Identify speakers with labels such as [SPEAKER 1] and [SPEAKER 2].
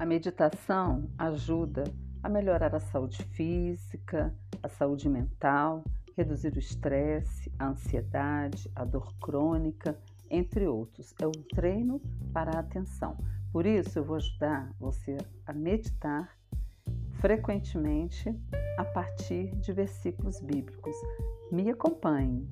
[SPEAKER 1] A meditação ajuda a melhorar a saúde física, a saúde mental, reduzir o estresse, a ansiedade, a dor crônica, entre outros. É um treino para a atenção. Por isso, eu vou ajudar você a meditar frequentemente a partir de versículos bíblicos. Me acompanhe.